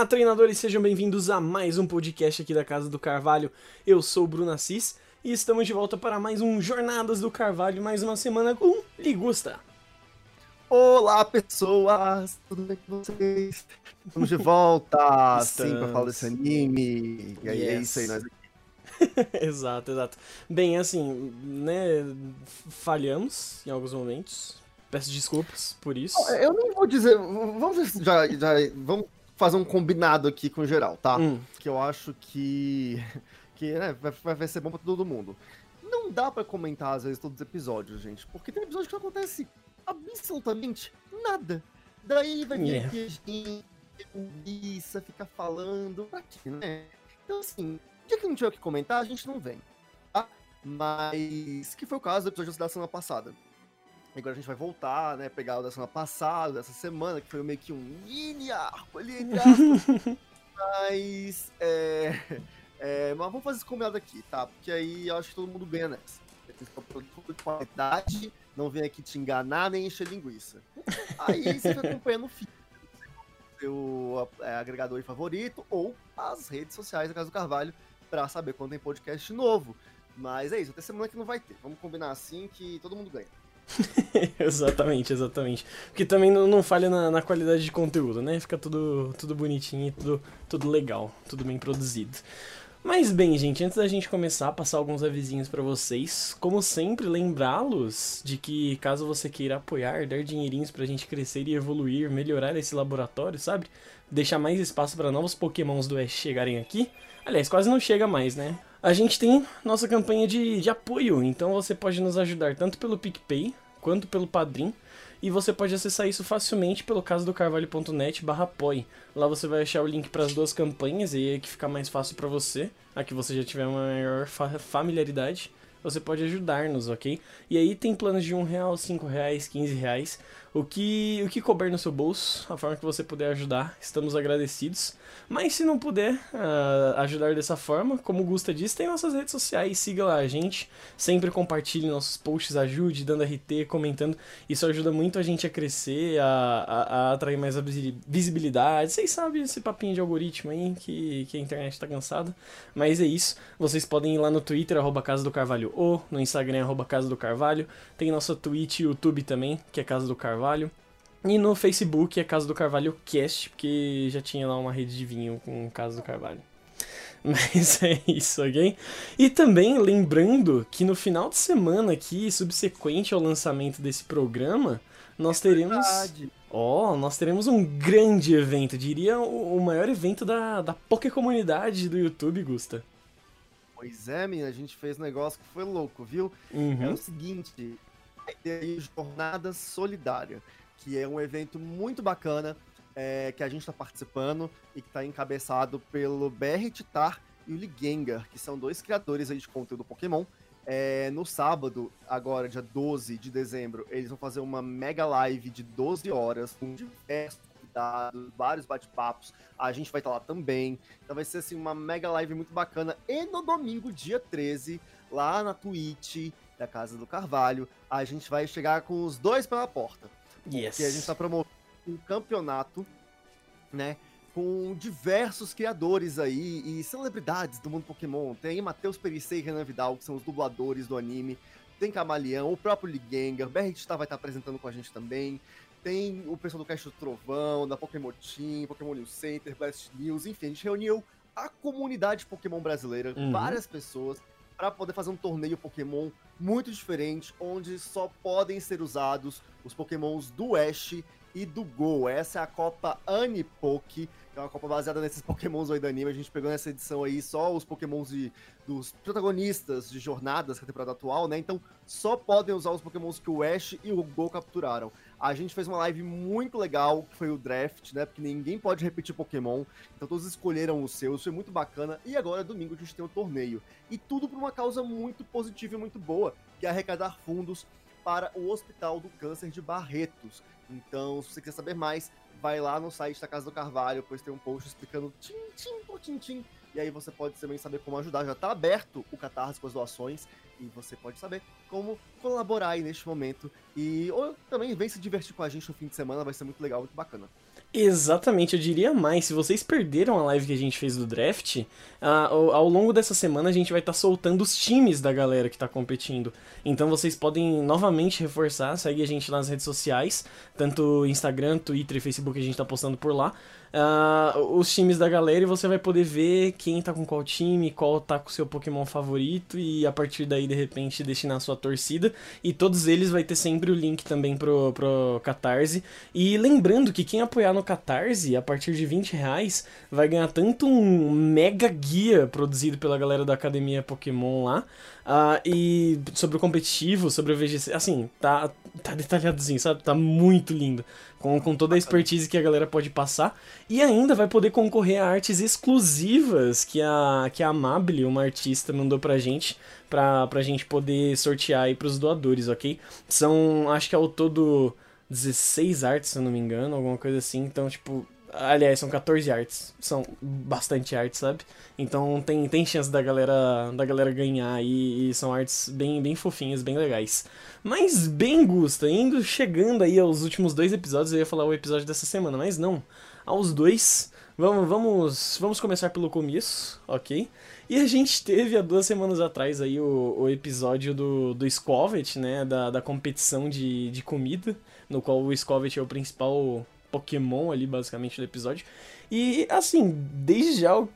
Olá, treinadores, sejam bem-vindos a mais um podcast aqui da Casa do Carvalho. Eu sou o Bruno Assis e estamos de volta para mais um Jornadas do Carvalho, mais uma semana com Ligusta. Olá, pessoas! Tudo bem com vocês? Estamos de volta, sim, para falar desse anime. E aí yes. é isso aí, nós aqui. exato, exato. Bem, assim, né, falhamos em alguns momentos. Peço desculpas por isso. Eu não vou dizer. Vamos já, já vamos fazer um combinado aqui com geral, tá? Hum. Que eu acho que, que né, vai, vai ser bom pra todo mundo. Não dá para comentar, às vezes, todos os episódios, gente, porque tem episódios que não acontece absolutamente nada. Daí vai vir yeah. aqui a gente, preguiça, fica falando, pra quê, né? Então, assim, dia que não tiver o que comentar, a gente não vem, tá? Mas, que foi o caso do episódio da semana passada. Agora a gente vai voltar, né? Pegar o da semana passada, dessa semana, que foi meio que um mini arco ali, entre Mas, é, é, Mas vamos fazer esse combinado aqui, tá? Porque aí eu acho que todo mundo ganha nessa. Tem que ficar produto de qualidade, não vem aqui te enganar nem encher linguiça. Aí você fica acompanhando o feed, seu é, agregador favorito ou as redes sociais da Casa do Carvalho para saber quando tem podcast novo. Mas é isso, até semana que não vai ter. Vamos combinar assim que todo mundo ganha. exatamente, exatamente. Porque também não, não falha na, na, qualidade de conteúdo, né? Fica tudo, tudo bonitinho e tudo, tudo legal, tudo bem produzido. Mas bem, gente, antes da gente começar a passar alguns avisinhos para vocês, como sempre, lembrá-los de que caso você queira apoiar, dar dinheirinhos pra gente crescer e evoluir, melhorar esse laboratório, sabe? Deixar mais espaço para novos pokémons do Ash chegarem aqui. Aliás, quase não chega mais, né? A gente tem nossa campanha de, de apoio, então você pode nos ajudar tanto pelo PicPay quanto pelo Padrim. E você pode acessar isso facilmente pelo caso do carvalho.net barra. Lá você vai achar o link para as duas campanhas e aí que fica mais fácil para você, aqui você já tiver uma maior familiaridade você pode ajudar-nos, ok? E aí tem planos de um real, cinco reais, quinze reais, o que o que couber no seu bolso, a forma que você puder ajudar, estamos agradecidos. Mas se não puder uh, ajudar dessa forma, como o Gusta disse, tem nossas redes sociais, siga lá a gente, sempre compartilhe nossos posts, ajude, dando RT, comentando, isso ajuda muito a gente a crescer, a, a, a atrair mais a visibilidade. Vocês sabem esse papinho de algoritmo aí que, que a internet tá cansada, mas é isso. Vocês podem ir lá no Twitter, arroba Casa do Carvalho ou no Instagram, arroba Casa do Carvalho. Tem nossa Twitch e YouTube também, que é Casa do Carvalho. E no Facebook é Casa do Carvalho Cast, porque já tinha lá uma rede de vinho com Casa do Carvalho. Mas é isso, ok? E também lembrando que no final de semana aqui, subsequente ao lançamento desse programa, nós é teremos. Ó, oh, nós teremos um grande evento, diria o maior evento da, da Poké Comunidade do YouTube, Gusta. Pois é, menina, a gente fez um negócio que foi louco, viu? Uhum. É o seguinte, vai ter aí Jornada Solidária, que é um evento muito bacana, é, que a gente está participando e que está encabeçado pelo BR Titar e o Ligengar, que são dois criadores aí de conteúdo Pokémon. É, no sábado, agora, dia 12 de dezembro, eles vão fazer uma mega live de 12 horas com diversos convidados, vários bate-papos. A gente vai estar lá também. Então vai ser assim uma mega live muito bacana. E no domingo, dia 13, lá na Twitch da Casa do Carvalho, a gente vai chegar com os dois pela porta. Yes. Porque a gente está promovendo um campeonato, né? Com diversos criadores aí e celebridades do mundo Pokémon. Tem Matheus Perissei e Renan Vidal, que são os dubladores do anime. Tem Camaleão, o próprio Ligengar, BRT vai estar apresentando com a gente também. Tem o pessoal do Caixa do Trovão, da Pokémon Team, Pokémon News Center, Blast News, enfim, a gente reuniu a comunidade Pokémon brasileira, uhum. várias pessoas, para poder fazer um torneio Pokémon muito diferente, onde só podem ser usados os Pokémons do Ash e do Go. Essa é a Copa Anipoke, que é uma Copa baseada nesses Pokémons aí do anime. A gente pegou nessa edição aí só os Pokémons de, dos protagonistas de jornadas da temporada atual, né? Então só podem usar os Pokémons que o Ash e o Go capturaram. A gente fez uma live muito legal, que foi o draft, né? Porque ninguém pode repetir Pokémon. Então todos escolheram os seus, foi muito bacana. E agora, domingo, a gente tem o um torneio. E tudo por uma causa muito positiva e muito boa, que é arrecadar fundos para o Hospital do Câncer de Barretos. Então, se você quiser saber mais, vai lá no site da Casa do Carvalho, pois tem um post explicando tim-tim por tim-tim. E aí você pode também saber como ajudar. Já está aberto o Catarse com as doações e você pode saber como colaborar aí neste momento. E ou também vem se divertir com a gente no fim de semana, vai ser muito legal, muito bacana. Exatamente, eu diria mais. Se vocês perderam a live que a gente fez do draft, ao, ao, longo dessa semana a gente vai estar tá soltando os times da galera que está competindo. Então vocês podem novamente reforçar, segue a gente nas redes sociais, tanto Instagram, Twitter e Facebook a gente está postando por lá uh, os times da galera e você vai poder ver quem tá com qual time, qual tá com seu Pokémon favorito e a partir daí de repente destinar a sua torcida. E todos eles vai ter sempre o link também pro, pro Catarse. E lembrando que quem apoiar no Catarse, a partir de 20 reais, vai ganhar tanto um mega guia produzido pela galera da Academia Pokémon lá. Uh, e sobre o competitivo, sobre o VGC, assim, tá, tá detalhadozinho, sabe? Tá muito lindo com, com toda a expertise que a galera pode passar. E ainda vai poder concorrer a artes exclusivas que a, que a Amable, uma artista, mandou pra gente, pra, pra gente poder sortear aí pros doadores, ok? São, acho que ao todo 16 artes, se eu não me engano, alguma coisa assim. Então, tipo, Aliás, são 14 artes. São bastante artes, sabe? Então tem, tem chance da galera da galera ganhar e, e, são artes bem, bem fofinhas, bem legais. Mas bem, Gusta, indo chegando aí aos últimos dois episódios, eu ia falar o episódio dessa semana, mas não. Aos dois, vamos, vamos, vamos começar pelo começo, ok? E a gente teve há duas semanas atrás aí o, o episódio do, do Scovet, né? Da, da competição de, de comida, no qual o Scovet é o principal Pokémon ali, basicamente, do episódio. E, assim, desde já eu,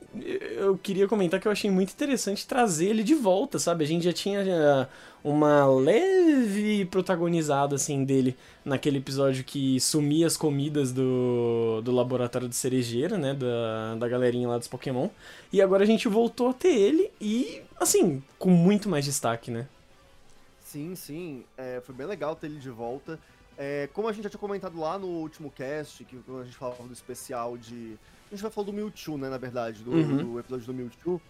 eu, queria comentar que eu achei muito interessante trazer ele de volta, sabe? A gente já tinha já uma leve protagonizada, assim, dele naquele episódio que sumia as comidas do, do laboratório de cerejeira, né? Da, da galerinha lá dos Pokémon. E agora a gente voltou a ter ele e, assim, com muito mais destaque, né? Sim, sim. É, foi bem legal ter ele de volta. É, como a gente já tinha comentado lá no último cast, que quando a gente falava do especial de. A gente vai falar do Mewtwo, né, na verdade, do, uhum. do episódio do Mewtwo.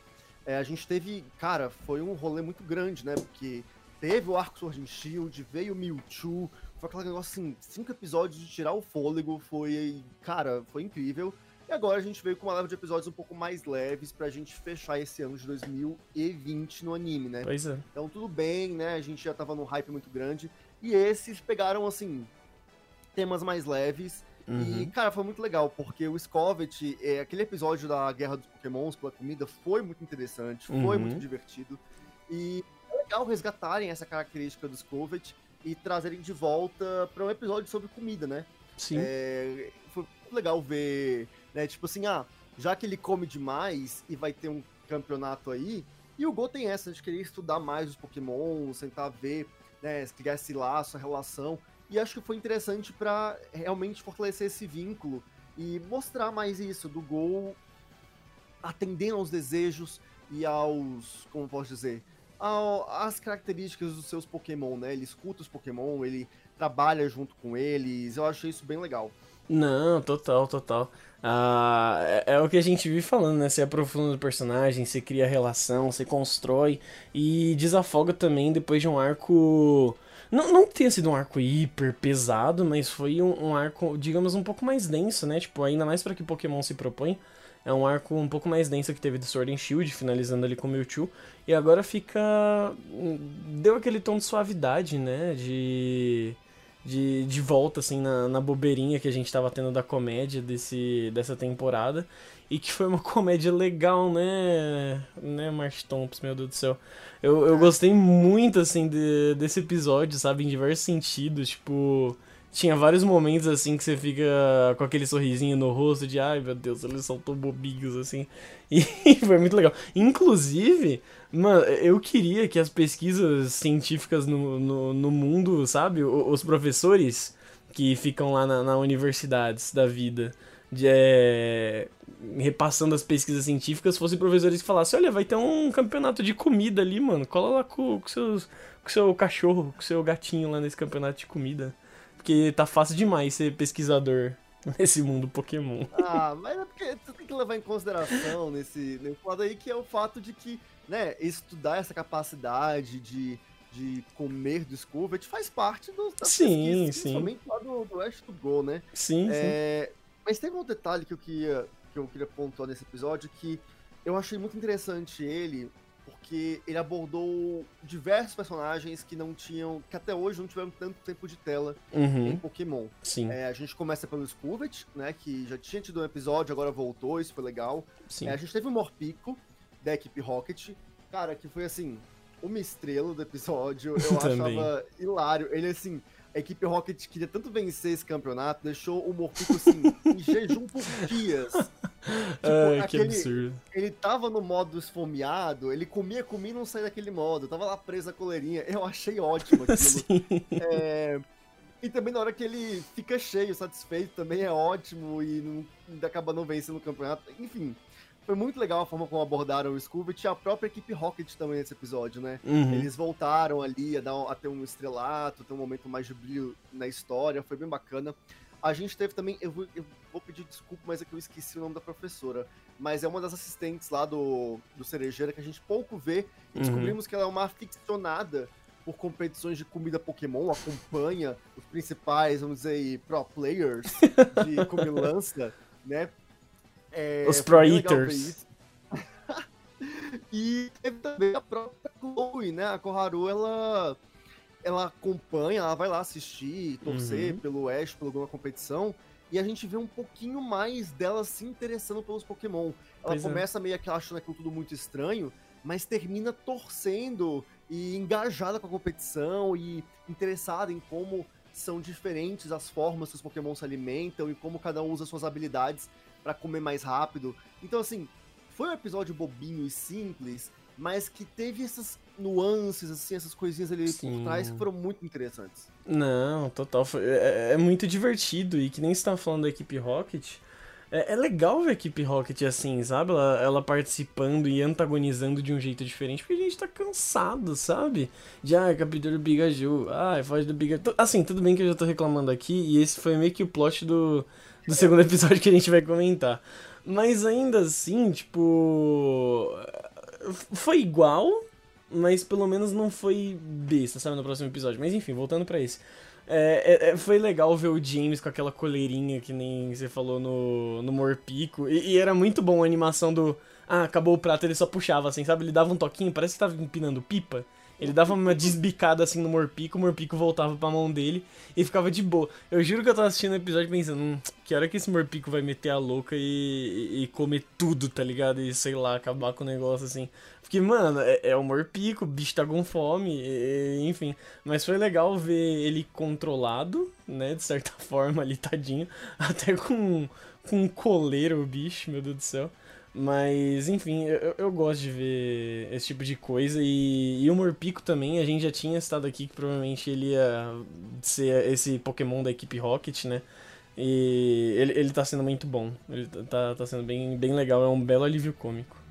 É, a gente teve. Cara, foi um rolê muito grande, né? Porque teve o arco Sword and Shield, veio o Mewtwo. Foi aquele negócio assim, cinco episódios de tirar o fôlego. Foi. Cara, foi incrível. E agora a gente veio com uma leva de episódios um pouco mais leves pra gente fechar esse ano de 2020 no anime, né? Pois é. Então tudo bem, né? A gente já tava num hype muito grande. E esses pegaram, assim, temas mais leves. Uhum. E, cara, foi muito legal, porque o Scovet, é, aquele episódio da Guerra dos Pokémons pela comida, foi muito interessante, foi uhum. muito divertido. E é legal resgatarem essa característica do Scovet e trazerem de volta para um episódio sobre comida, né? Sim. É, foi muito legal ver, né? Tipo assim, ah, já que ele come demais e vai ter um campeonato aí, e o Go tem essa de querer estudar mais os Pokémon, tentar ver né, criar esse laço, a relação. E acho que foi interessante para realmente fortalecer esse vínculo e mostrar mais isso do Gol atendendo aos desejos e aos, como posso dizer, ao, às características dos seus Pokémon, né? Ele escuta os Pokémon, ele trabalha junto com eles. Eu achei isso bem legal. Não, total, total. Ah, é, é, o que a gente vive falando, né? Você aprofunda o personagem, você cria relação, você constrói e desafoga também depois de um arco. Não, não tenha sido um arco hiper pesado, mas foi um, um arco, digamos, um pouco mais denso, né? Tipo, ainda mais para que Pokémon se propõe. É um arco um pouco mais denso que teve do Sword and Shield, finalizando ali com o Mewtwo. E agora fica. Deu aquele tom de suavidade, né? De de, de volta, assim, na, na bobeirinha que a gente tava tendo da comédia desse, dessa temporada. E que foi uma comédia legal, né? Né, March Thompson, meu Deus do céu. Eu, eu gostei muito, assim, de, desse episódio, sabe? Em diversos sentidos, tipo tinha vários momentos assim que você fica com aquele sorrisinho no rosto de ai meu Deus, eles são tão bobinhos assim. E foi muito legal. Inclusive, mano, eu queria que as pesquisas científicas no, no, no mundo, sabe? Os professores que ficam lá na, na universidades da vida, de, é, repassando as pesquisas científicas, fossem professores que falassem, olha, vai ter um campeonato de comida ali, mano. Cola lá com, com, com seu cachorro, com seu gatinho lá nesse campeonato de comida. Porque tá fácil demais ser pesquisador nesse mundo Pokémon. Ah, mas é porque tu tem que levar em consideração nesse, nesse lado aí que é o fato de que, né, estudar essa capacidade de, de comer do Scovet faz parte do, das sim, sim. principalmente lá do, do Ash to Go, né? Sim, é, sim. Mas tem um detalhe que eu queria que eu queria pontuar nesse episódio que eu achei muito interessante ele porque ele abordou diversos personagens que não tinham, que até hoje não tiveram tanto tempo de tela uhum. em Pokémon. Sim. É, a gente começa pelo Scovet, né, que já tinha tido um episódio, agora voltou, isso foi legal. Sim. É, a gente teve o Morpico, da equipe Rocket, cara, que foi assim, uma estrela do episódio, eu achava hilário. Ele assim, a equipe Rocket queria tanto vencer esse campeonato, deixou o Morpico assim, em jejum por dias. Tipo, Ai, aquele, que absurdo. Ele tava no modo esfomeado, ele comia, comia e não saía daquele modo. Tava lá preso a coleirinha. Eu achei ótimo aquilo. É, e também na hora que ele fica cheio, satisfeito, também é ótimo e não, acaba não vencendo o campeonato. Enfim, foi muito legal a forma como abordaram o Scooby e a própria equipe Rocket também nesse episódio, né? Uhum. Eles voltaram ali a, dar, a ter um estrelato, ter um momento mais de brilho na história, foi bem bacana. A gente teve também, eu vou, eu vou, pedir desculpa, mas é que eu esqueci o nome da professora. Mas é uma das assistentes lá do, do Cerejeira que a gente pouco vê. E uhum. descobrimos que ela é uma aficionada por competições de comida Pokémon, acompanha os principais, vamos dizer, pro players de comilança, né? É, Os Pro Eaters. e teve também a própria Chloe, né? A Koharu, ela, ela acompanha, ela vai lá assistir, torcer uhum. pelo Ash, por alguma competição. E a gente vê um pouquinho mais dela se interessando pelos Pokémon. Ela pois é. começa é. meio que achando aquilo tudo muito estranho, mas termina torcendo e engajada com a competição e interessada em como são diferentes as formas que os Pokémon se alimentam e como cada um usa suas habilidades para comer mais rápido. Então, assim, foi um episódio bobinho e simples, mas que teve essas nuances, assim, essas coisinhas ali Sim. por trás que foram muito interessantes. Não, total. Foi, é, é, muito divertido. E que nem você tá falando da equipe Rocket. É, é, legal ver a equipe Rocket assim, sabe? Ela, ela, participando e antagonizando de um jeito diferente, porque a gente tá cansado, sabe? De, ah, captura do Bigaju, ah, foge do Bigaju. Assim, tudo bem que eu já tô reclamando aqui, e esse foi meio que o plot do, do segundo episódio que a gente vai comentar. Mas ainda assim, tipo. Foi igual, mas pelo menos não foi besta, sabe? No próximo episódio. Mas enfim, voltando para esse. É, é, é, foi legal ver o James com aquela coleirinha que nem você falou no, no Morpico. E, e, era muito bom a animação do. Ah, acabou o prato, ele só puxava assim, sabe? Ele dava um toquinho, parece que tava empinando pipa. Ele dava uma desbicada assim no Morpico, o Morpico voltava pra mão dele e ficava de boa. Eu juro que eu tava assistindo o episódio pensando, hum, que hora que esse Morpico vai meter a louca e, e, comer tudo, tá ligado? E sei lá, acabar com o negócio assim. Porque, mano, é, é o Morpico, o bicho tá com fome, e, enfim. Mas foi legal ver ele controlado, né, de certa forma ali, tadinho. Até com, com um coleiro o bicho, meu Deus do céu. Mas, enfim, eu, eu gosto de ver esse tipo de coisa. E, e o Morpico também, a gente já tinha estado aqui que provavelmente ele ia ser esse Pokémon da equipe Rocket, né? E ele, ele tá sendo muito bom. Ele tá, tá sendo bem, bem legal, é um belo alívio cômico.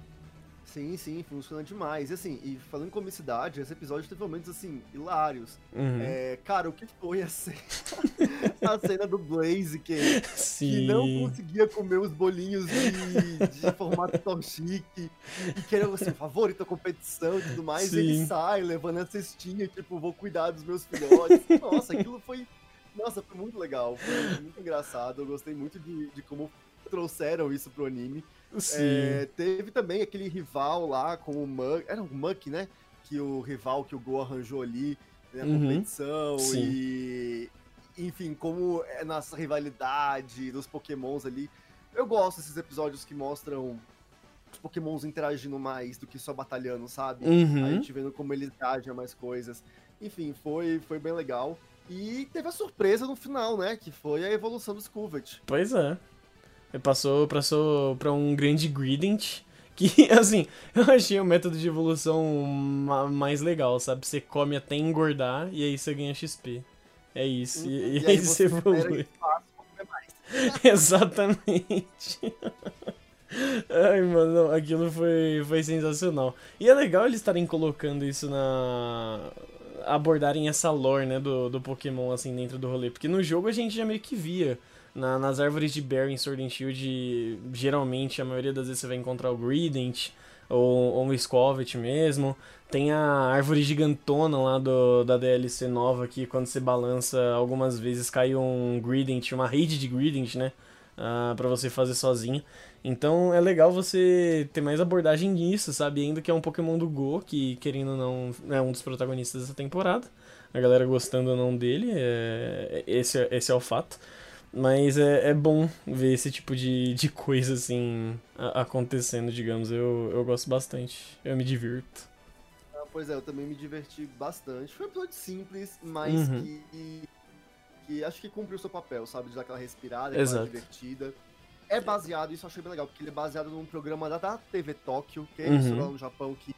Sim, sim, funciona demais. E assim, e falando em comicidade, esse episódio teve momentos assim, hilários. Uhum. É, cara, o que foi a cena, a cena do Blaze que, que não conseguia comer os bolinhos de, de formato tão chique e que era assim, favorito a competição e tudo mais. Sim. Ele sai levando a cestinha, tipo, vou cuidar dos meus filhotes. Nossa, aquilo foi. Nossa, foi muito legal. Foi muito engraçado. Eu gostei muito de, de como trouxeram isso pro anime. É, teve também aquele rival lá com o Muck. Era o Muck, né? Que o rival que o Go arranjou ali na né, uhum. competição. Sim. E. Enfim, como é nossa rivalidade dos pokémons ali. Eu gosto desses episódios que mostram os pokémons interagindo mais do que só batalhando, sabe? Uhum. A gente vendo como eles agem a mais coisas. Enfim, foi, foi bem legal. E teve a surpresa no final, né? Que foi a evolução do Scovet. Pois é. Passou, passou pra um grande Grident. Que, assim, eu achei o método de evolução mais legal, sabe? Você come até engordar e aí você ganha XP. É isso. E, e, e aí, você evolui. Exatamente. Ai, mano, aquilo foi, foi sensacional. E é legal eles estarem colocando isso na. abordarem essa lore, né, do, do Pokémon, assim, dentro do rolê. Porque no jogo a gente já meio que via na, nas árvores de Berry em Sword and Shield, geralmente, a maioria das vezes você vai encontrar o Greedent ou, ou o Scovet mesmo. Tem a árvore gigantona lá do, da DLC nova que quando você balança algumas vezes cai um Greedent, uma rede de Greedent, né? Uh, para você fazer sozinho. Então é legal você ter mais abordagem nisso, sabe? Ainda que é um Pokémon do Go, que querendo ou não é um dos protagonistas dessa temporada. A galera gostando ou não dele, é... esse, é, esse é o fato. Mas é, é bom ver esse tipo de, de coisa assim acontecendo, digamos. Eu, eu gosto bastante. Eu me divirto. Ah, pois é, eu também me diverti bastante. Foi um episódio simples, mas uhum. que, que acho que cumpriu o seu papel, sabe? De dar aquela respirada, aquela divertida. É baseado, isso eu achei bem legal, porque ele é baseado num programa da, da TV Tóquio, que é uhum. isso lá no Japão que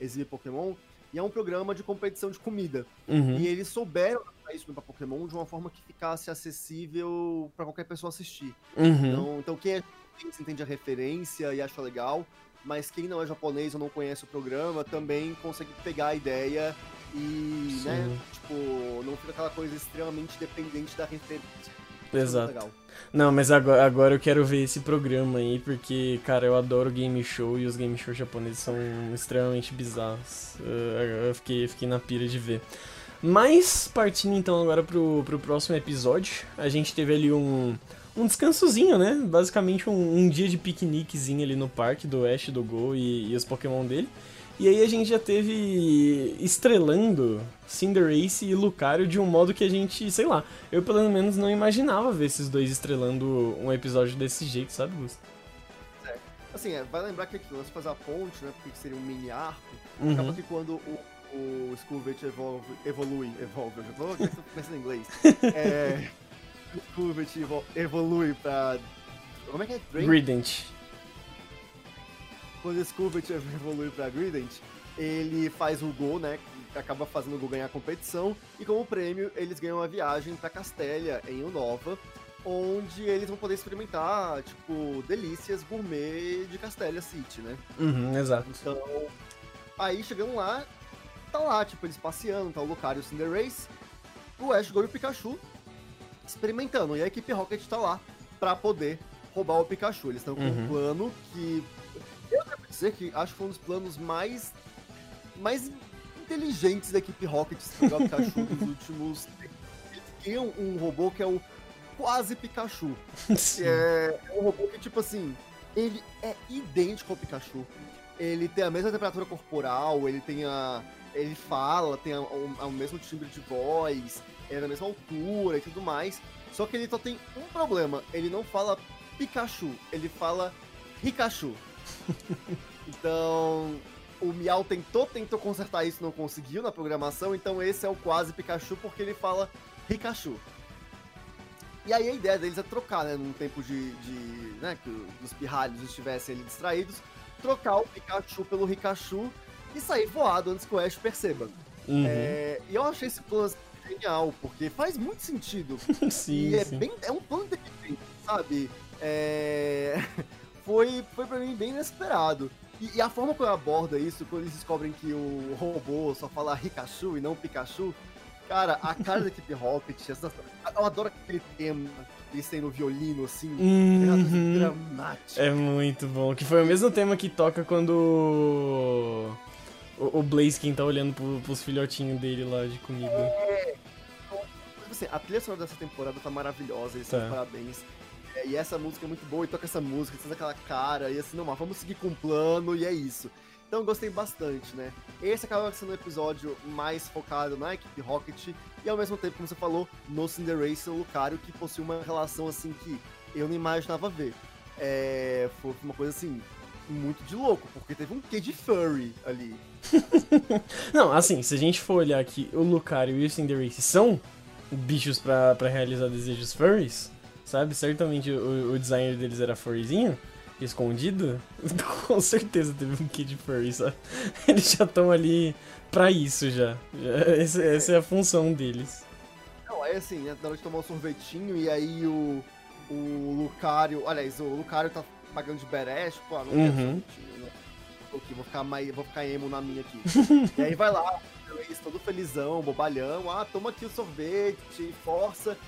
exibe Pokémon. E é um programa de competição de comida. Uhum. E eles souberam isso para Pokémon de uma forma que ficasse acessível para qualquer pessoa assistir. Uhum. Então, então, quem é entende a referência e acha legal, mas quem não é japonês ou não conhece o programa também consegue pegar a ideia e, Sim. né, tipo, não fica aquela coisa extremamente dependente da referência. É Exato. Não, mas agora, agora eu quero ver esse programa aí, porque, cara, eu adoro game show e os game shows japoneses são extremamente bizarros. Eu, eu fiquei, fiquei na pira de ver. Mas, partindo então agora pro, pro próximo episódio, a gente teve ali um, um descansozinho, né? Basicamente um, um dia de piqueniquezinho ali no parque do Ash, do Go e, e os Pokémon dele. E aí a gente já teve estrelando Cinderace e Lucario de um modo que a gente, sei lá, eu pelo menos não imaginava ver esses dois estrelando um episódio desse jeito, sabe, Gus? É. Assim, é, vai lembrar que aqui nós fazer a ponte, né, porque seria um mini arco, uhum. acaba que quando o, o Scourvet evolve, evolui, evolve, eu já tô pensando em inglês, é, o Scourvet evolui pra... Como é que é? Grident quando esse Covet evolui pra Grident, ele faz o gol, né? Acaba fazendo o gol ganhar a competição. E como prêmio, eles ganham uma viagem pra Castélia, em Unova, onde eles vão poder experimentar, tipo, delícias gourmet de Castélia City, né? Uhum, exato. Então, aí chegando lá, tá lá, tipo, eles passeando, tá o Lucario e o Cinderace, o Ash, Go e o Pikachu experimentando. E a equipe Rocket tá lá pra poder roubar o Pikachu. Eles estão com uhum. um plano que eu devo dizer que acho que foi um dos planos mais, mais inteligentes da equipe Rocket se pegar o Pikachu dos últimos. Eles criam um robô que é o quase Pikachu. É, é um robô que, tipo assim, ele é idêntico ao Pikachu. Ele tem a mesma temperatura corporal, ele tem a. Ele fala, tem a, o mesmo timbre de voz, é da mesma altura e tudo mais. Só que ele só tem um problema. Ele não fala Pikachu, ele fala Pikachu. então, o Miau tentou, tentou consertar isso, não conseguiu na programação, então esse é o quase Pikachu porque ele fala Pikachu. E aí a ideia deles é trocar, né, num tempo de, de né, que os pirralhos estivessem ali distraídos, trocar o Pikachu pelo Pikachu e sair voado antes que o Ash perceba. Uhum. É, e eu achei esse plano genial, porque faz muito sentido. sim, e é, sim. bem, é um plano inteligente, sabe? É... foi, foi pra mim bem inesperado. E, e, a forma como aborda isso, quando eles descobrem que o robô só fala Pikachu e não Pikachu, cara, a cara da equipe Rocket, essa, eu adoro aquele tema eles têm no violino, assim, uhum. é dramático. É muito bom, que foi o mesmo tema que toca quando o, o Blaze tá olhando pro, pros filhotinhos dele lá de comida. É, assim, a trilha sonora dessa temporada tá maravilhosa, eles tá. parabéns. É, e essa música é muito boa, e toca essa música, faz aquela cara, e assim, não, mas vamos seguir com o plano, e é isso. Então gostei bastante, né? Esse acaba sendo um episódio mais focado na equipe Rocket, e ao mesmo tempo, como você falou, no Cinderace e o Lucario, que possui uma relação assim que eu não imaginava ver. É, foi uma coisa assim, muito de louco, porque teve um quê de furry ali. não, assim, se a gente for olhar aqui, o Lucario e o Cinderace são bichos para realizar desejos furries, sabe? Certamente o, o designer deles era furryzinho, escondido. Com certeza teve um kid furry, sabe? Eles já estão ali pra isso já. já essa, essa, é a função deles. Não, é assim? Na hora de tomar um sorvetinho e aí o, o Lucario. Aliás, o Lucario tá pagando de badass, pô, não uhum. quero né? Vou ficar, mais, vou ficar emo na minha aqui. e aí vai lá, todo felizão, bobalhão, ah, toma aqui o sorvete, força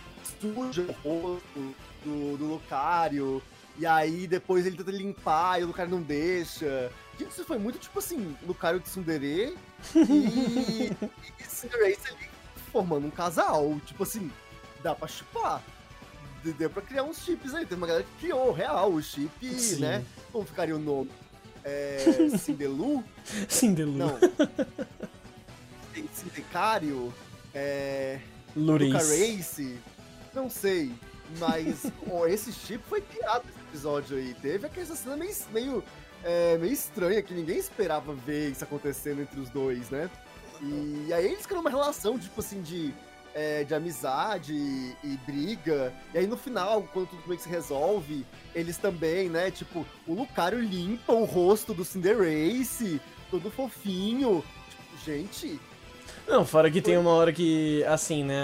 suja o rosto do, do Lucario. E aí depois ele tenta limpar e o Lucario não deixa. Gente, isso foi muito tipo assim, Lucario de Sundere e, e Cinderace ali formando um casal. Tipo assim, dá pra chupar. Deu pra criar uns chips aí. Tem uma galera que criou, real, o chip, Sim. né? Como ficaria o nome? É. Sindelu? Sindelu. Não. Sindicário? É. Não sei. Mas ó, esse chip foi criado nesse episódio aí. Teve aquela cena meio, meio, é, meio estranha que ninguém esperava ver isso acontecendo entre os dois, né? E aí eles criam uma relação, tipo assim, de, é, de amizade e, e briga. E aí no final, quando tudo meio que se resolve, eles também, né? Tipo, o Lucario limpa o rosto do Cinderace, todo fofinho. Tipo, gente, Não, fora que tem uma hora que, assim, né,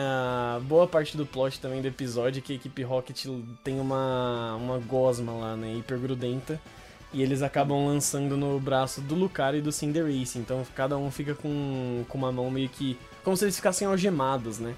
boa parte do plot também do episódio é que a equipe Rocket tem uma, uma gosma lá, né, hipergrudenta, e eles acabam lançando no braço do Lucario e do Cinderace, então cada um fica com, com uma mão meio que, como se eles ficassem algemados, né.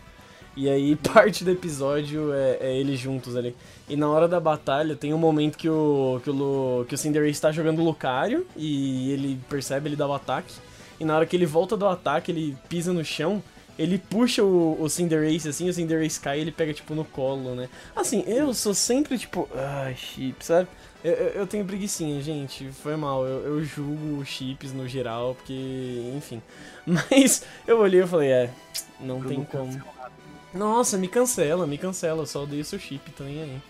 E aí parte do episódio é, é eles juntos ali. E na hora da batalha tem um momento que o, que o, que o Cinderace tá jogando Lucario, e ele percebe, ele dá o ataque, e na hora que ele volta do ataque, ele pisa no chão, ele puxa o, o Cinderace assim, o Cinderace cai e ele pega, tipo, no colo, né? Assim, eu sou sempre, tipo, ai, chip, sabe? Eu, eu, tenho preguiçinha, gente, foi mal, eu, eu julgo chips no geral, porque, enfim. Mas eu olhei e falei, é, não tem como. Nossa, me cancela, me cancela, eu só odeio seu chip, tá nem aí.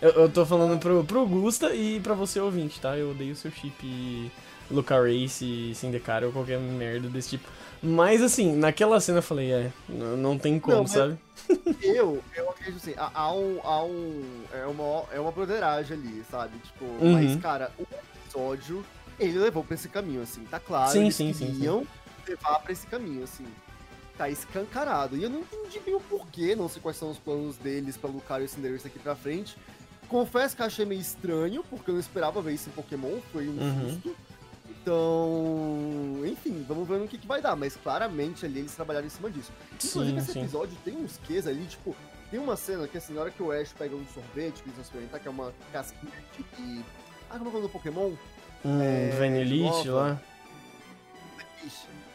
Eu, eu tô falando pro, pro Gusta e pra você ouvinte, tá? Eu odeio seu chip Luca Race, Sindecar ou qualquer merda desse tipo. Mas assim, naquela cena eu falei, é, não tem como, Não, sabe? Eu, eu acredito assim, há, um, há um é uma, é uma broderagem ali, sabe? Tipo, Uhum. mas, cara, o episódio, ele levou pra esse caminho, assim, tá claro, Sim, eles sim, sim, queriam levar pra esse caminho, assim. Tá escancarado. E eu não entendi bem o porquê, não sei quais são os planos deles pra Lucario e Cinderace daqui pra frente. Confesso que achei meio estranho, porque eu não esperava ver isso em Pokémon, foi um Uhum. susto. Então, enfim, vamos ver no que, que vai dar, mas claramente ali eles trabalharam em cima disso. Inclusive, Sim, esse sim. episódio tem uns Qs ali, tipo, tem uma cena que assim, na hora que o Ash pega um sorvete que eles vão experimentar, que é uma casquinha de. Ah, como é o nome do Pokémon? Um É, lá.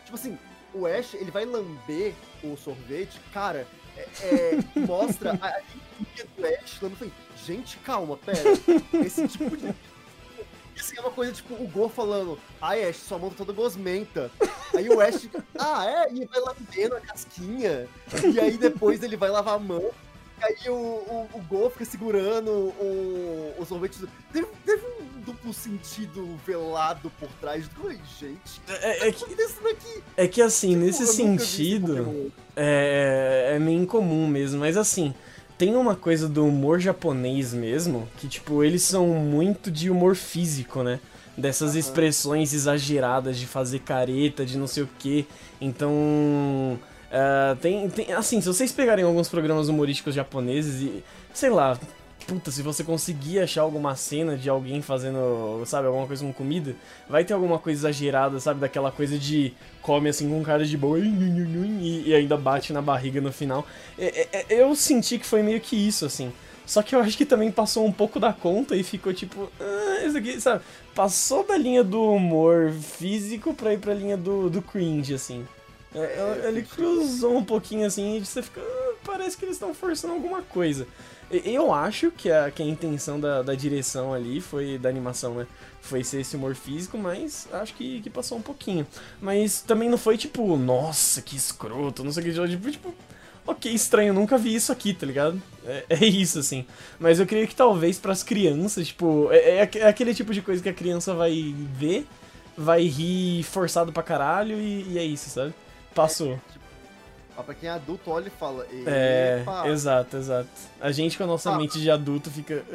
Tipo assim, o Ash, ele vai lamber o sorvete, cara, é, é, mostra a a linguinha do Ash lambendo. Gente, calma, pera. Esse tipo de. Isso é uma coisa tipo o Go falando, ai Ash, sua mão tá toda gosmenta. Aí o Ash, ah é? E vai lambendo a casquinha. E aí depois ele vai lavar a mão. E aí o, o, o Go fica segurando o, o sorvete. Teve, teve um duplo sentido velado por trás. Falei, gente, É, é que, acontecendo aqui? é que assim, nesse Tipo, eu nunca vi esse sentido. É, é meio incomum mesmo, mas assim, tem uma coisa do humor japonês mesmo, que tipo, eles são muito de humor físico, né? Dessas Aham. expressões exageradas de fazer careta, de não sei o que. Então. ah, tem, tem. Assim, se vocês pegarem alguns programas humorísticos japoneses e. Sei lá. Puta, se você conseguir achar alguma cena de alguém fazendo, sabe, alguma coisa com comida, vai ter alguma coisa exagerada, sabe, daquela coisa de come assim com cara de boa e, ainda bate na barriga no final. É, é, é, eu senti que foi meio que isso, assim. Só que eu acho que também passou um pouco da conta e ficou tipo, ah, isso aqui, sabe? Passou da linha do humor físico pra ir pra linha do, do cringe, assim. Ele cruzou um pouquinho assim e você fica, ah, parece que eles estão forçando alguma coisa. Eu acho que a, que a intenção da, da direção ali foi, da animação, né? Foi ser esse humor físico, mas acho que, que passou um pouquinho. Mas também não foi tipo, nossa, que escroto, não sei o que, tipo, tipo ok, estranho, nunca vi isso aqui, tá ligado? É, é isso, assim. Mas eu creio que talvez pras crianças, tipo, é, é aque- é aquele tipo de coisa que a criança vai ver, vai rir forçado pra caralho e, e é isso, sabe? Passou. Ó, pra quem é adulto, olha e fala. É, "Epa". exato, exato. A gente com a nossa Ah. mente de adulto fica.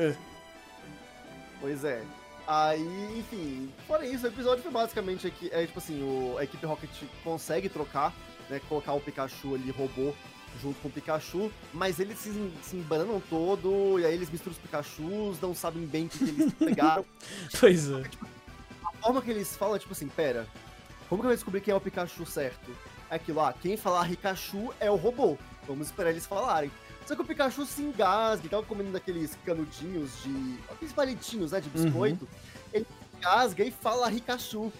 Pois é. Aí, enfim, fora isso, o episódio foi basicamente aqui, é tipo assim, o, a equipe Rocket consegue trocar, né, colocar o Pikachu ali, robô, junto com o Pikachu, mas eles se, se embananam todo, e aí eles misturam os Pikachus, não sabem bem o que, que eles pegaram. Pois é. A forma que eles falam é tipo assim, pera, como que eu vou descobrir quem é o Pikachu certo? É aquilo, ah, quem falar Pikachu é o robô, vamos esperar eles falarem. Só que o Pikachu se engasga, ele tava comendo daqueles canudinhos de. aqueles palitinhos, né? De biscoito. Ele se engasga e fala Pikachu.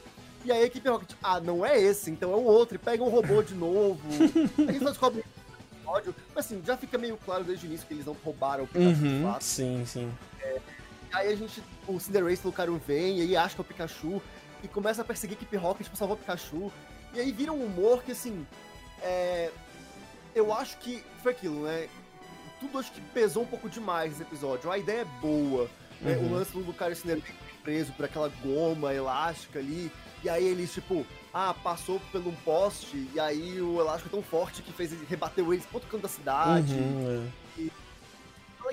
E aí a equipe Rocket, ah, não é esse, então é o outro, e pega um robô de novo. aí eles descobrem episódio, mas assim, já fica meio claro desde o início que eles não roubaram o Pikachu Uhum, de fato. sim, sim. Aí a gente, o Cinderace Lucario vem, e aí acha que é o Pikachu, e começa a perseguir a equipe Rocket pra salvar o Pikachu. E aí vira um humor que, assim, é... Eu acho que foi aquilo, né? Tudo acho que pesou um pouco demais nesse episódio. A ideia é boa, né? Uhum. O lance do Lucario Cinderace preso por aquela goma elástica ali, e aí eles, tipo, ah, passou por um poste, e aí o elástico é tão forte que fez ele rebateu eles pro outro canto da cidade Uhum,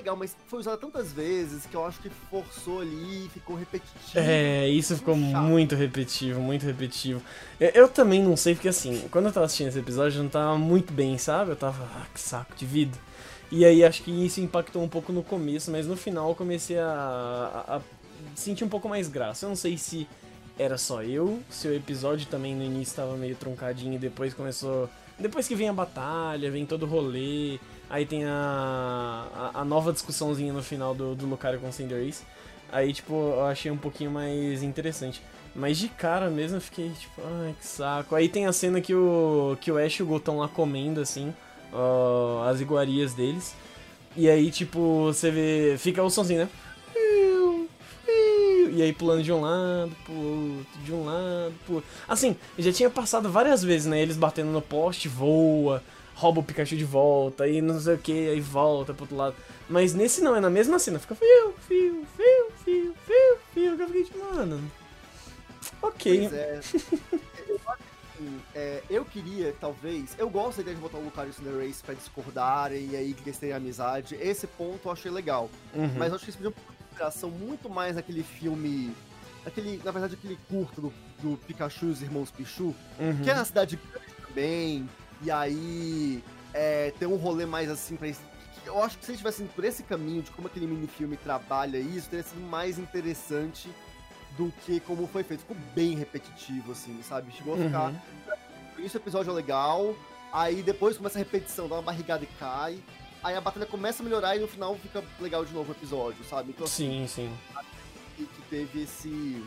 legal, mas foi usada tantas vezes que eu acho que forçou ali, ficou repetitivo. é. É, isso ficou Chato. muito repetitivo, muito repetitivo. Eu, eu também não sei, porque assim, quando eu tava assistindo esse episódio, eu não tava muito bem, sabe? Eu tava, ah, que saco de vida. E aí acho que isso impactou um pouco no começo, mas no final eu comecei a, a- a sentir um pouco mais graça. Eu não sei se era só eu, se o episódio também no início tava meio truncadinho e depois começou. Depois que vem a batalha, vem todo o rolê, aí tem a, a, a nova discussãozinha no final do, do Lucario com Cinderace. Aí, tipo, eu achei um pouquinho mais interessante. Mas de cara mesmo eu fiquei, tipo, ai, que saco. Aí tem a cena que o, que o Ash e o Go estão lá comendo, assim, ó, as iguarias deles. E aí, tipo, você vê. Fica o somzinho, né? E aí pulando de um lado pro outro, de um lado pro outro. Assim, já tinha passado várias vezes, né? Eles batendo no poste, voa, rouba o Pikachu de volta, aí não sei o que, aí volta pro outro lado. Mas nesse não, é na mesma cena, fica fio, fio, fio, fio, fio, fio. que Eu fiquei tipo, mano. Ok. Pois é. eu assim, é, eu queria, talvez. Eu gosto da ideia de botar o Lucario e o Cinderace pra discordarem e aí que eles tenham amizade. Esse ponto eu achei legal. Uhum. Mas eu acho que eles podiam inspiração muito mais naquele filme. Naquele, na verdade, aquele curto do, do Pikachu e os irmãos Pichu, Uhum. que é na cidade grande também. E aí é, tem um rolê mais assim pra. Eu acho que se eles tivessem por esse caminho de como aquele minifilme trabalha isso, teria sido mais interessante do que como foi feito. Ficou bem repetitivo, assim, sabe? Chegou a ficar. Uhum. No início do episódio é legal, aí depois começa a repetição, dá uma barrigada e cai. Aí a batalha começa a melhorar e no final fica legal de novo o episódio, sabe? Então, assim, Sim, sim. que, que teve esse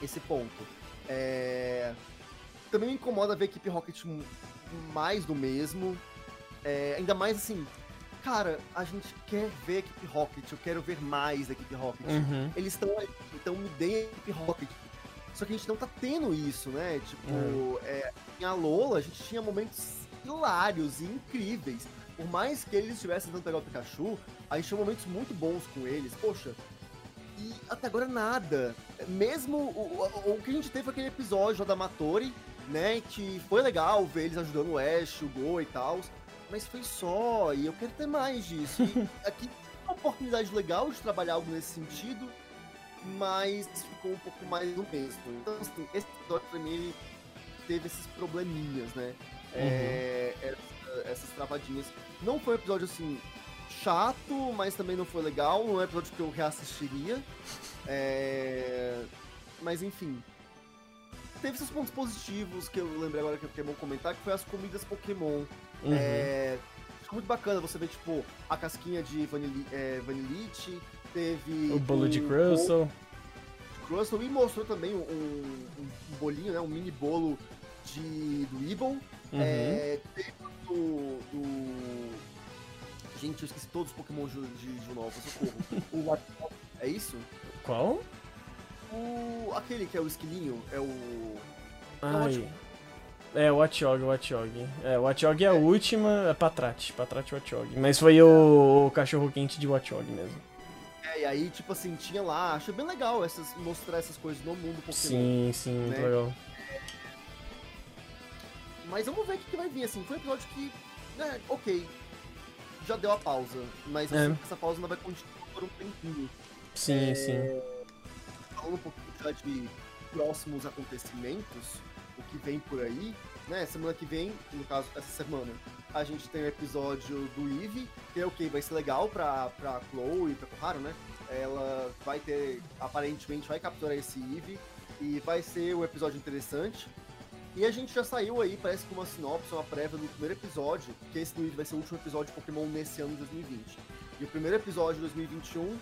esse ponto. É, Também me incomoda ver a equipe Rocket mais do mesmo. É, Ainda mais assim, cara, a gente quer ver a equipe Rocket, eu quero ver mais da equipe Rocket. Uhum. Eles estão aí, então me deem a equipe Rocket. Só que a gente não tá tendo isso, né? Tipo, é, em Alola a gente tinha momentos hilários e incríveis. Por mais que eles estivessem tentando pegar o Pikachu, a gente tinha momentos muito bons com eles. Poxa, e até agora nada. Mesmo o, o, o que a gente teve foi aquele episódio da Matori, né? Que foi legal ver eles ajudando o Ash, o Go e tal. Mas foi só, e eu quero ter mais disso. E aqui é uma oportunidade legal de trabalhar algo nesse sentido, mas ficou um pouco mais no mesmo. Então, assim, esse episódio pra mim teve esses probleminhas, né? É, essa- essas travadinhas. Não foi um episódio assim chato, mas também não foi legal. Não é um episódio que eu reassistiria. É, Mas enfim. Teve seus pontos positivos que eu lembrei agora que é bom comentar, que foi as comidas Pokémon. Uhum. É, Foi muito bacana você ver, tipo, a casquinha de vanili, é, Vanillite, teve. o bolo de um de Crustle e mostrou também um, um- bolinho, né? Um mini bolo de, do Evil. Uhum. É, teve do, do- Gente, eu esqueci todos os Pokémon de, de, de novo, socorro. o é isso? Qual? O. aquele que é o esquilinho, é o. Ai. É, o Watchog, o Watchog. É, o Watchog é a última, é Patrat, Patrat Watchog. Mas foi o, o cachorro quente de Watchog mesmo. É, e aí, tipo assim, tinha lá, achei bem legal essas, mostrar essas coisas no mundo Pokémon. Sim, sim, muito né? legal. Mas vamos ver o que, que vai vir, assim. Foi um episódio que, né, ok, já deu a pausa. Mas É. assim, essa pausa ainda vai continuar por um tempinho. Sim, É, sim. Falando um pouquinho já de próximos acontecimentos, o que vem por aí, né? Semana que vem, no caso, essa semana, a gente tem o episódio do Eve, que é o que vai ser legal pra, pra Chloe e pra Koharu, né? Ela vai ter, aparentemente, vai capturar esse Eve e vai ser um episódio interessante. E a gente já saiu aí, parece que uma sinopse, uma prévia do primeiro episódio, que esse do Eve vai ser o último episódio de Pokémon nesse ano de 2020. E o primeiro episódio de 2021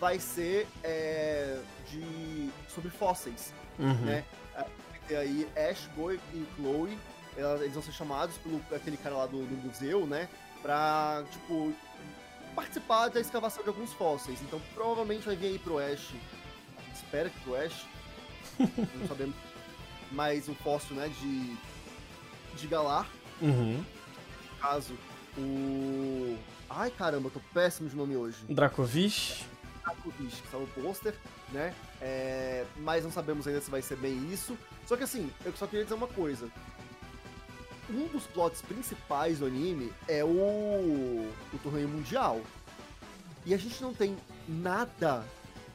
vai ser é, de sobre fósseis, Uhum. né? Vai ter aí Ash, Go e Chloe eles vão ser chamados pelo aquele cara lá do, do museu, né? Pra, tipo, participar da escavação de alguns fósseis. Então provavelmente vai vir aí pro oeste. Espera que pro oeste. não sabemos. Mas um fóssil, né, de. de Galar. Uhum. No caso, o. Ai caramba, eu tô péssimo de nome hoje. Dracovish. Dracovish, que tá no pôster, né? É... Mas não sabemos ainda se vai ser bem isso. Só que assim, eu só queria dizer uma coisa um dos plots principais do anime é o, o torneio mundial. E a gente não tem nada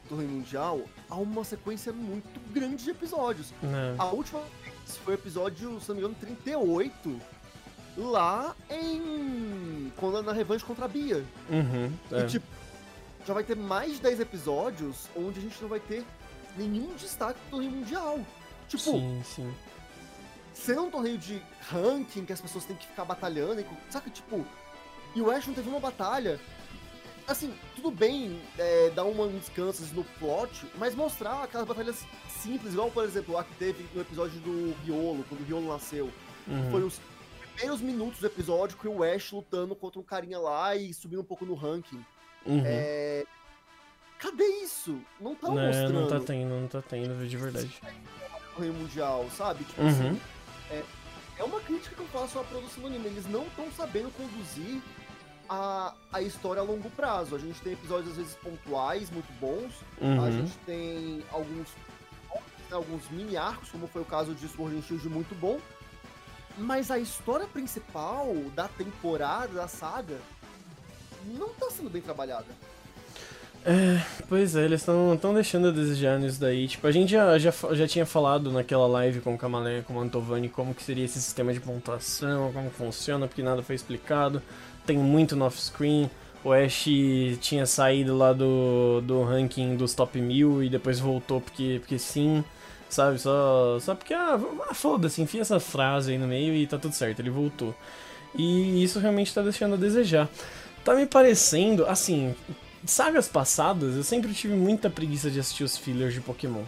do torneio mundial a uma sequência muito grande de episódios. É. A última foi o episódio, se não me engano, 38, lá em. quando na revanche contra a Bia. Uhum, é. E tipo, já vai ter mais de 10 episódios onde a gente não vai ter nenhum destaque do torneio mundial. Tipo, sim, sim ser um torneio de ranking que as pessoas têm que ficar batalhando, e, saca? Tipo, e o Ash não teve uma batalha. Assim, tudo bem é, dar uma descanso no plot, mas mostrar aquelas batalhas simples, igual, por exemplo, a que teve no episódio do Riolo, quando o Riolo nasceu. Uhum. Foi os primeiros minutos do episódio que o Ash lutando contra um carinha lá e subindo um pouco no ranking. Uhum. É... Cadê isso? Não tá é, mostrando. Não tá tendo, não tá tendo, de verdade. Torneio Mundial, sabe? Tipo uhum. assim, é, é uma crítica que eu faço à produção do anime. Eles não estão sabendo conduzir a, a história a longo prazo. A gente tem episódios, às vezes, pontuais, muito bons. Uhum. A gente tem alguns, alguns mini arcos, como foi o caso de Sword and Shield, muito bom. Mas a história principal da temporada, da saga, não está sendo bem trabalhada. É, pois é, eles estão deixando a desejar nisso daí. Tipo, a gente já, já, já tinha falado naquela live com o Kamalé, com o Antovani, como que seria esse sistema de pontuação, como funciona, porque nada foi explicado. Tem muito no off-screen. O Ash tinha saído lá do, do ranking dos top 1000 e depois voltou porque, porque sim, sabe? Só, só porque, ah, ah foda-se, enfia essa frase aí no meio e tá tudo certo, ele voltou. E isso realmente tá deixando a desejar. Tá me parecendo, assim, sagas passadas, eu sempre tive muita preguiça de assistir os fillers de Pokémon.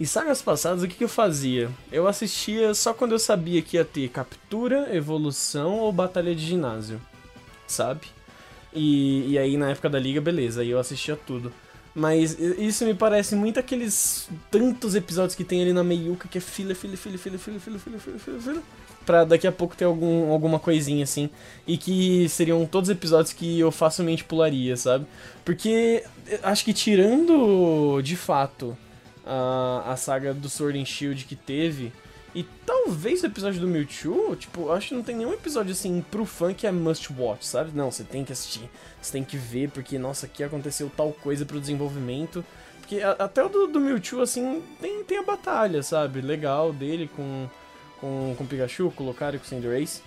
E sagas passadas, o que, que eu fazia? Eu assistia só quando eu sabia que ia ter captura, evolução ou batalha de ginásio, sabe? E, e aí na época da liga, beleza, aí eu assistia tudo. Mas isso me parece muito aqueles tantos episódios que tem ali na meiuca que é fila, fila, fila, fila, fila, fila, fila, fila, fila, fila pra daqui a pouco ter algum, alguma coisinha assim. E que seriam todos episódios que eu facilmente pularia, sabe? Porque acho que tirando de fato a, a saga do Sword and Shield que teve. E talvez o episódio do Mewtwo, tipo, acho que não tem nenhum episódio assim pro fã que é must watch, sabe? Não, você tem que assistir, você tem que ver, porque, nossa, aqui aconteceu tal coisa pro desenvolvimento. Porque a, até o do, do Mewtwo, assim, tem, tem a batalha, sabe? Legal dele com, com, com Pikachu, com Lucario, com Cinderace.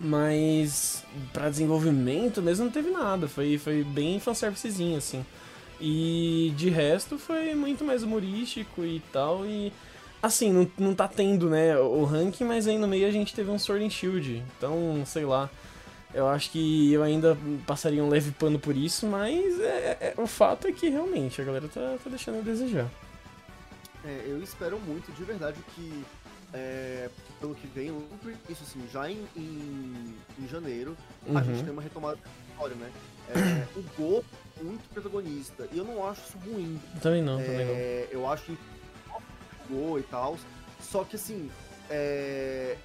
Mas para desenvolvimento mesmo não teve nada, foi, foi bem fanservicezinho, assim. E de resto foi muito mais humorístico e tal, e assim, não, não tá tendo, né, o ranking, mas aí no meio a gente teve um Sword and Shield, então, sei lá. Eu acho que eu ainda passaria um leve pano por isso, mas é, é, o fato é que realmente a galera tá, tá deixando a desejar. É, eu espero muito, de verdade, que é, pelo que vem, isso assim, já em, em, em janeiro, uhum. a gente tem uma retomada da história, né? É, o Go muito protagonista. E eu não acho isso ruim. Também não, é, também não. Eu acho que Go e tal. Só que assim, é,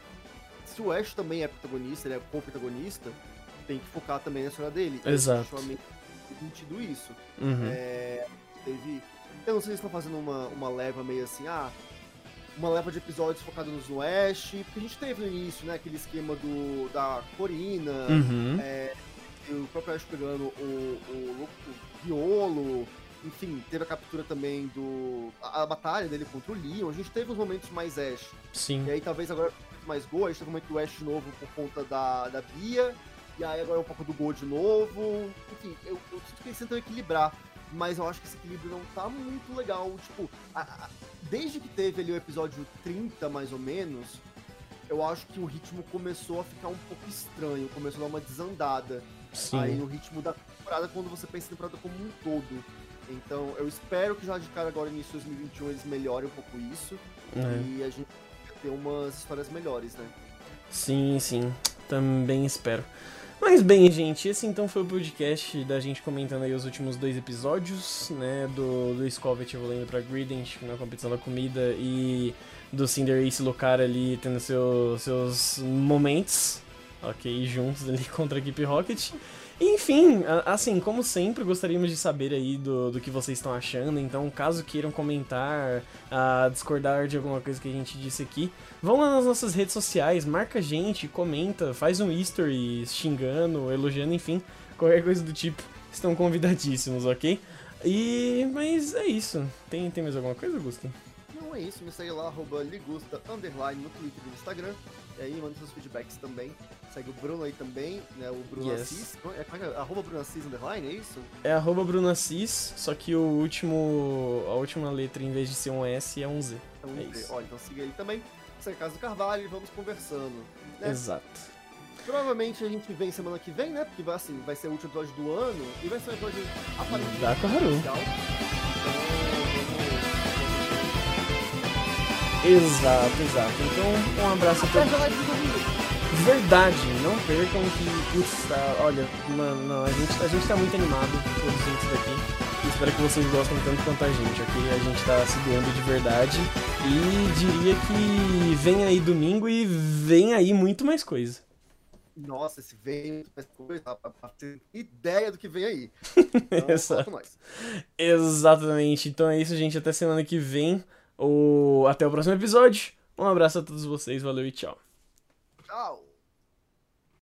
se o Ash também é protagonista, ele é co-protagonista, tem que focar também na história dele. Exato. Eu sentido isso. Uhum. É, teve. Eu não sei se estão fazendo uma, uma leva meio assim, ah, uma leva de episódios focados no Ash, porque a gente teve no início, né, aquele esquema do da Corina, uhum. é, o próprio Ash pegando o, o, o Riolo, enfim, teve a captura também do. A, a, batalha dele contra o Leon. A gente teve os momentos mais Ash. Sim. E aí talvez agora mais Go, a gente teve o momento do Ash de novo por conta da, da Bia. E aí agora é um pouco do Go de novo. Enfim, eu, eu sinto que eles tentam equilibrar mas eu acho que esse equilíbrio não tá muito legal. Tipo, a, a, desde que teve ali o episódio 30, mais ou menos, eu acho que o ritmo começou a ficar um pouco estranho, começou a dar uma desandada. Sim. Aí no ritmo da temporada, quando você pensa em temporada como um todo. Então, eu espero que já de cara agora, início de 2021, eles melhorem um pouco isso. É. E a gente ter umas histórias melhores, né? Sim, sim. Também espero. Mas bem, gente, esse então foi o podcast da gente comentando aí os últimos dois episódios, né? Do, do Scovet evoluindo pra Grident na competição da comida e do Cinder Ace Lucar ali tendo seu, seus momentos, ok, juntos ali contra a equipe Rocket. Enfim, assim, como sempre, gostaríamos de saber aí do, do que vocês estão achando. Então, caso queiram comentar, uh, discordar de alguma coisa que a gente disse aqui, vão lá nas nossas redes sociais, marca a gente, comenta, faz um history xingando, elogiando, enfim, qualquer coisa do tipo. Estão convidadíssimos, ok? E. Mas é isso. Tem, tem mais alguma coisa, Augusto? Não é isso, me segue lá, arroba ligusta, underline, no Twitter e no Instagram. E aí, manda seus feedbacks também. Segue o Bruno aí também, né? O Bruno yes. Assis. É, é, é, arroba Bruno Assis underline, é isso? É arroba Bruno Assis, só que o último. A última letra, em vez de ser um S, é um Z. É um é Z. Isso. Olha, então siga ele também. Segue a Casa do Carvalho e vamos conversando. Né? Exato. Provavelmente a gente vem semana que vem, né? Porque vai, assim, vai ser o último episódio do ano e vai ser um episódio aparentemente da Haru. Exato, exato. Então, um abraço a todos. Verdade, não percam que, putz, tá, olha, mano, não, a, gente, a gente tá muito animado todos juntos daqui. espero que vocês gostem tanto quanto a gente, ok? A gente tá se doando de verdade. E diria que vem aí domingo e vem aí muito mais coisa. Nossa, esse vem muito mais coisa, pra ter ideia do que vem aí. Então, Exato. Exatamente. Então é isso, gente. Até semana que vem ou até o próximo episódio. Um abraço a todos vocês, valeu e tchau. Tchau.